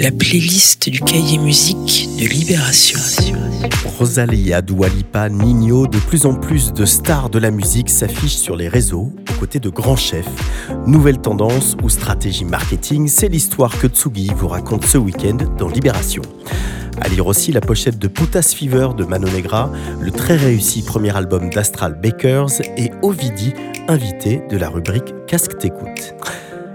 la playlist du cahier musique de Libération. Rosalia, Doualipa, Nino, de plus en plus de stars de la musique s'affichent sur les réseaux aux côtés de grands chefs. Nouvelle tendance ou stratégie marketing, c'est l'histoire que Tsugi vous raconte ce week-end dans Libération. À lire aussi la pochette de Putas Fever de Mano Negra, le très réussi premier album d'Astral Bakers et Ovidi, invité de la rubrique Casque t'écoute.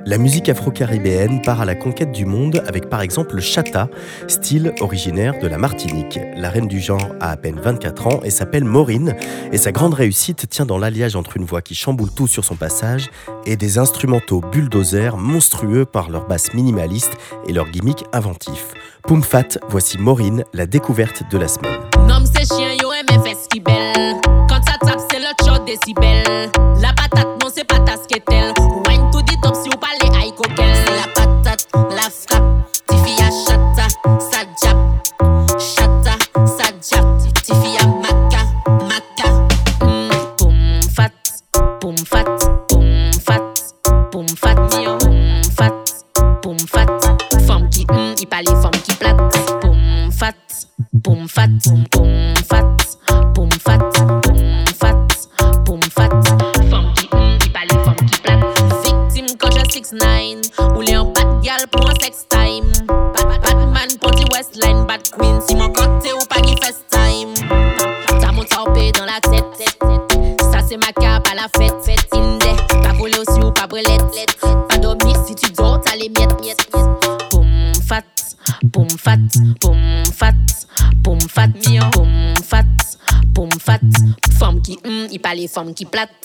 La musique afro-caribéenne part à la conquête du monde avec par exemple le chata, style originaire de la Martinique. La reine du genre a à peine 24 ans et s'appelle Maureen et sa grande réussite tient dans l'alliage entre une voix qui chamboule tout sur son passage et des instrumentaux bulldozers monstrueux par leur basse minimaliste et leur gimmick inventif. Poumfat, voici Maureen, la découverte de la semaine. fat boom boom. Qui plate.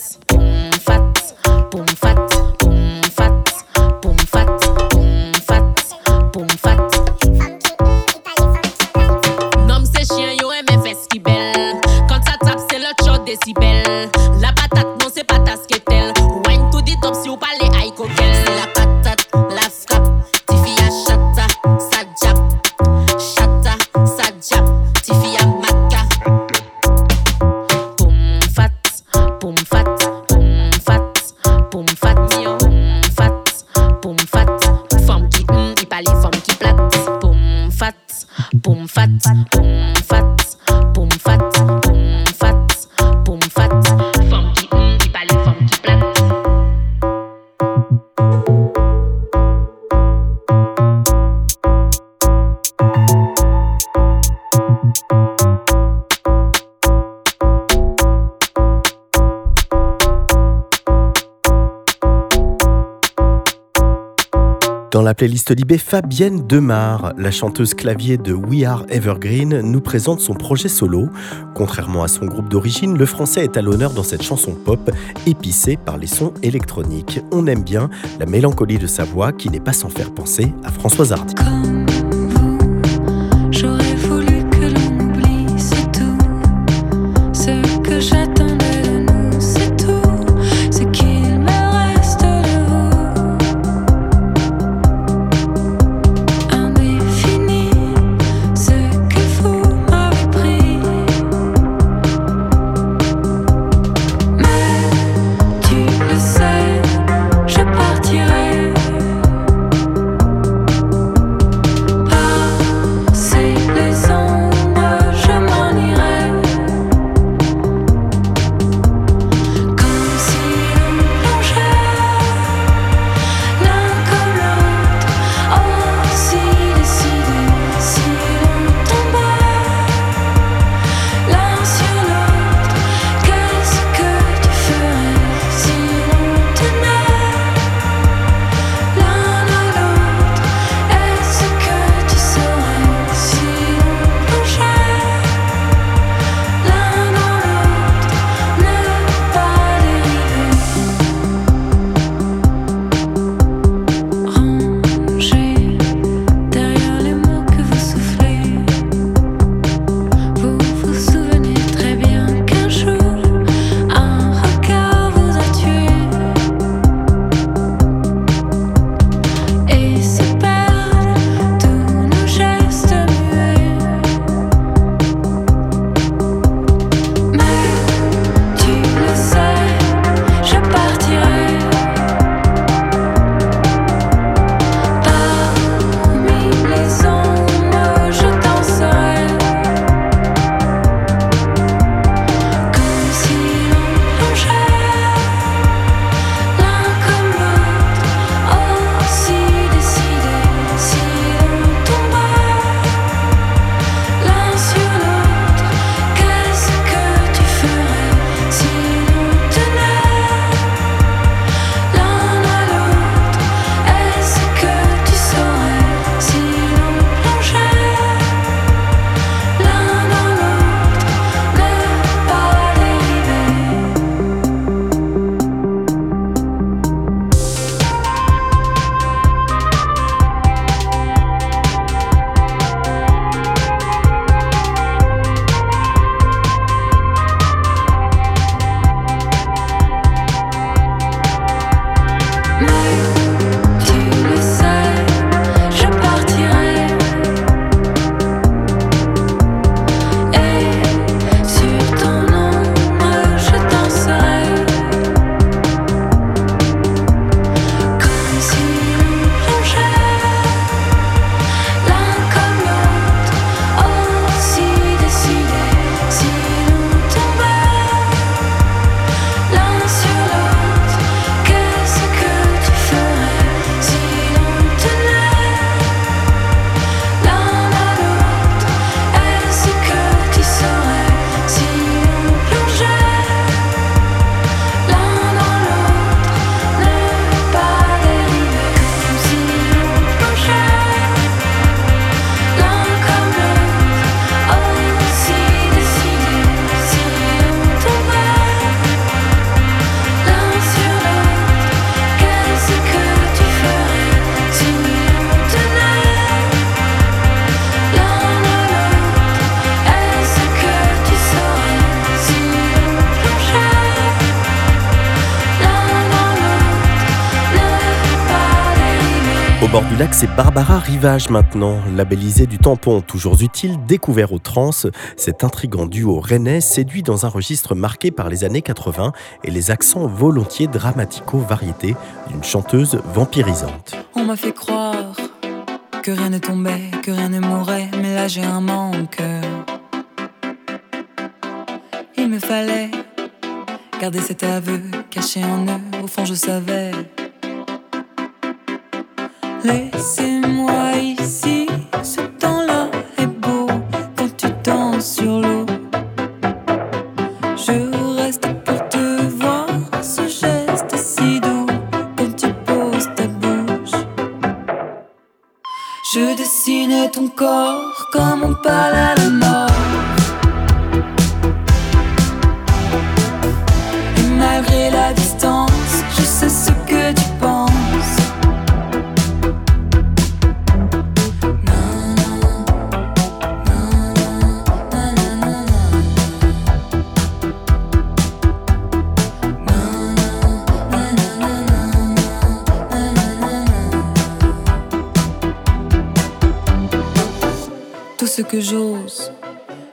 La playlist Libé, Fabienne Demar, la chanteuse clavier de We Are Evergreen, nous présente son projet solo. Contrairement à son groupe d'origine, le français est à l'honneur dans cette chanson pop, épicée par les sons électroniques. On aime bien la mélancolie de sa voix qui n'est pas sans faire penser à Françoise Hardy. Bord du lac, c'est Barbara Rivage maintenant, labellisée du tampon, toujours utile, découvert aux trans. Cet intrigant duo rennais séduit dans un registre marqué par les années 80 et les accents volontiers dramatico-variétés d'une chanteuse vampirisante. On m'a fait croire que rien ne tombait, que rien ne mourait, mais là j'ai un manque. Il me fallait garder cet aveu caché en eux, au fond je savais. Laissez-moi ici, ce temps-là est beau quand tu danses sur l'eau. Je reste pour te voir, ce geste si doux quand tu poses ta bouche. Je dessinais ton corps comme on parle à la mort. Ce que j'ose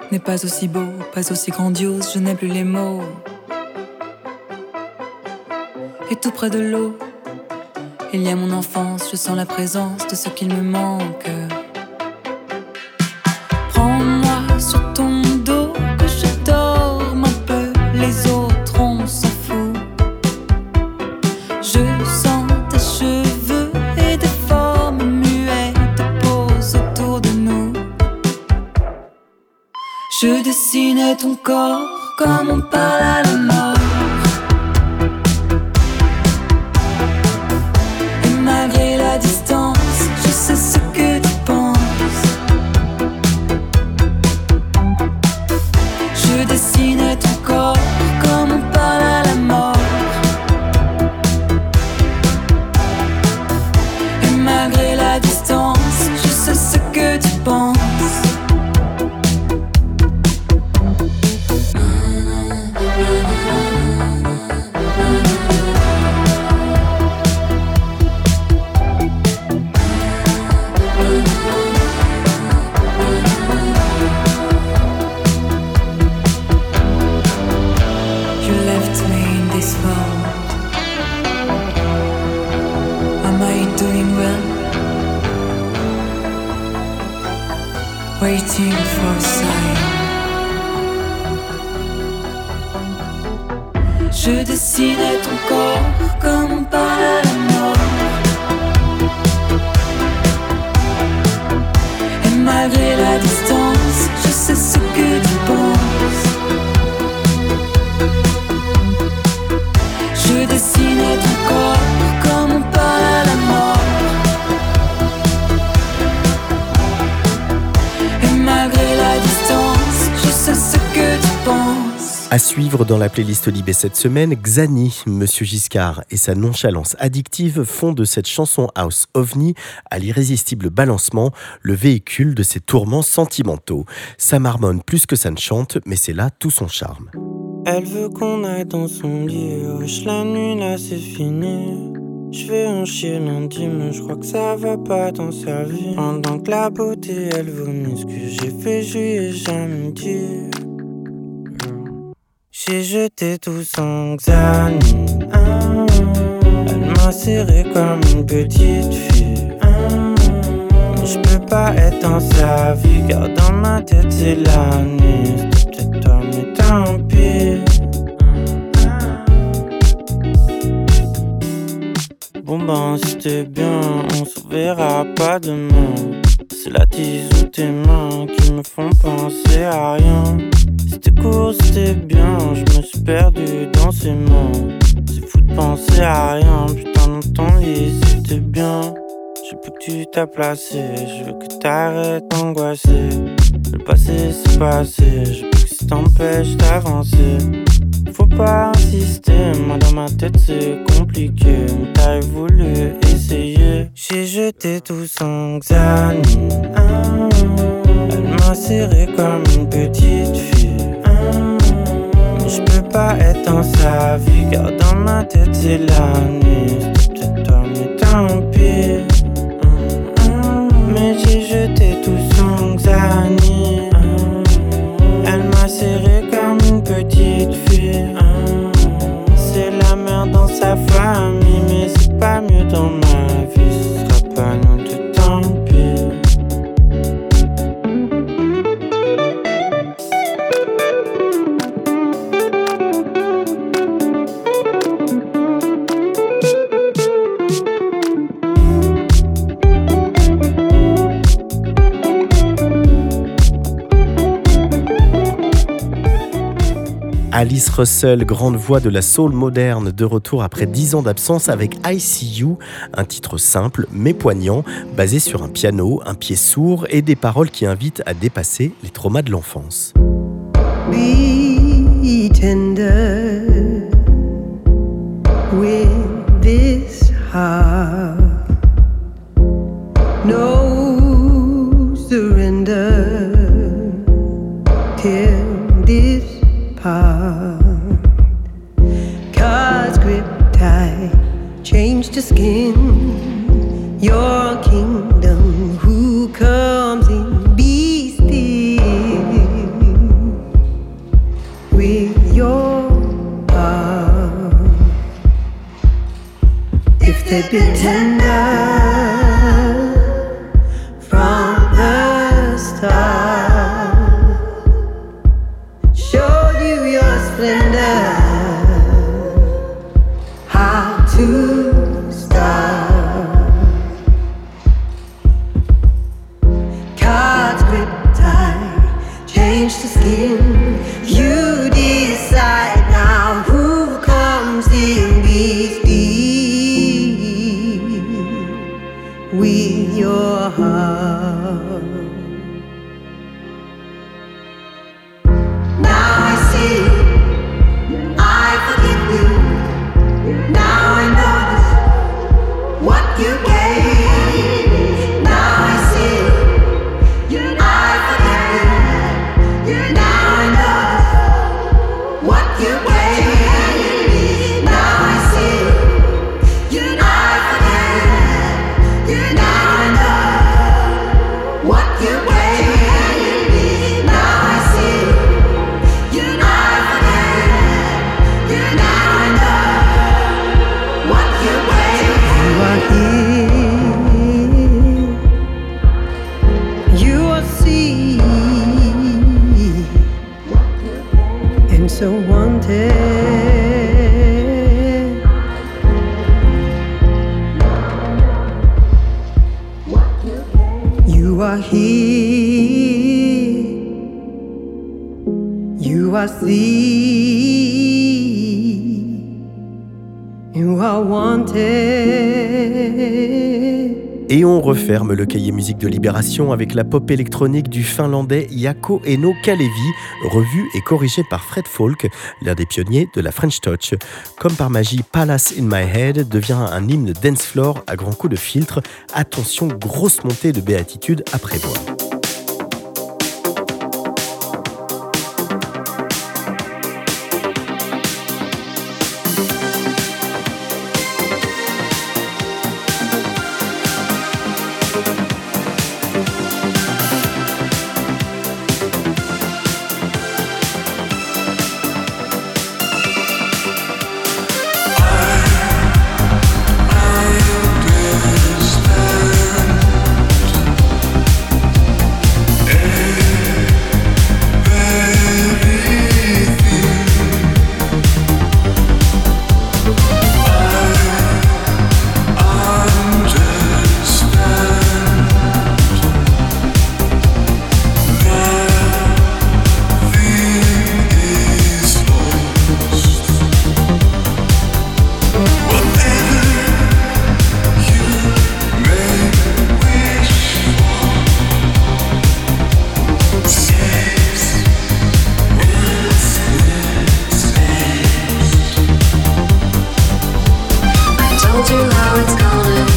n'est pas aussi beau, pas aussi grandiose, je n'ai plus les mots. Et tout près de l'eau, il y a mon enfance, je sens la présence de ce qu'il me manque. Ton corps comme on parle à la mort. À suivre dans la playlist Libé cette semaine, Xani, Monsieur Giscard et sa nonchalance addictive font de cette chanson House OVNI à l'irrésistible balancement le véhicule de ses tourments sentimentaux. Ça marmonne plus que ça ne chante, mais c'est là tout son charme. Elle veut qu'on aille dans son la nuit là c'est fini. Je vais en chier lundi, mais que ça va pas. Pendant que la beauté elle ce que j'ai fait. J'ai jeté tout son Xani. Elle m'a serré comme une petite fille. je peux pas être dans sa vie, car dans ma tête c'est la nuit. Peut-être toi, mais tant pis. Bon ben c'était bien, on se verra pas demain. C'est la tise ou tes mains qui me font penser à rien. C'était court, c'était bien, je me suis perdu dans ses mains. C'est fou de penser à rien, putain dans ton lit c'était bien. Je veux que tu t'as placé, je veux que t'arrêtes d'angoisser. Le passé c'est passé, je veux que ça t'empêche d'avancer. Faut pas insister, moi dans ma tête c'est compliqué. Mais t'avais voulu essayer. J'ai jeté tout son Xani. ah. Elle m'a serré comme une petite fille pas être dans sa vie. Car dans ma tête c'est la nuit C'est toi mais tant pis. Mm-hmm. Mais j'ai jeté tout son xani Elle m'a serré comme une petite fille. Russell, grande voix de la soul moderne, de retour après dix ans d'absence avec I See You, un titre simple mais poignant, basé sur un piano, un pied sourd et des paroles qui invitent à dépasser les traumas de l'enfance. If they be tender referme le cahier musique de Libération avec la pop électronique du finlandais Jaakko Eno Kalevi, revue et corrigée par Fred Falk, l'un des pionniers de la French Touch. Comme par magie, Palace in My Head devient un hymne dance floor à grands coups de filtre. Attention, grosse montée de béatitude à prévoir. told you how it's gonna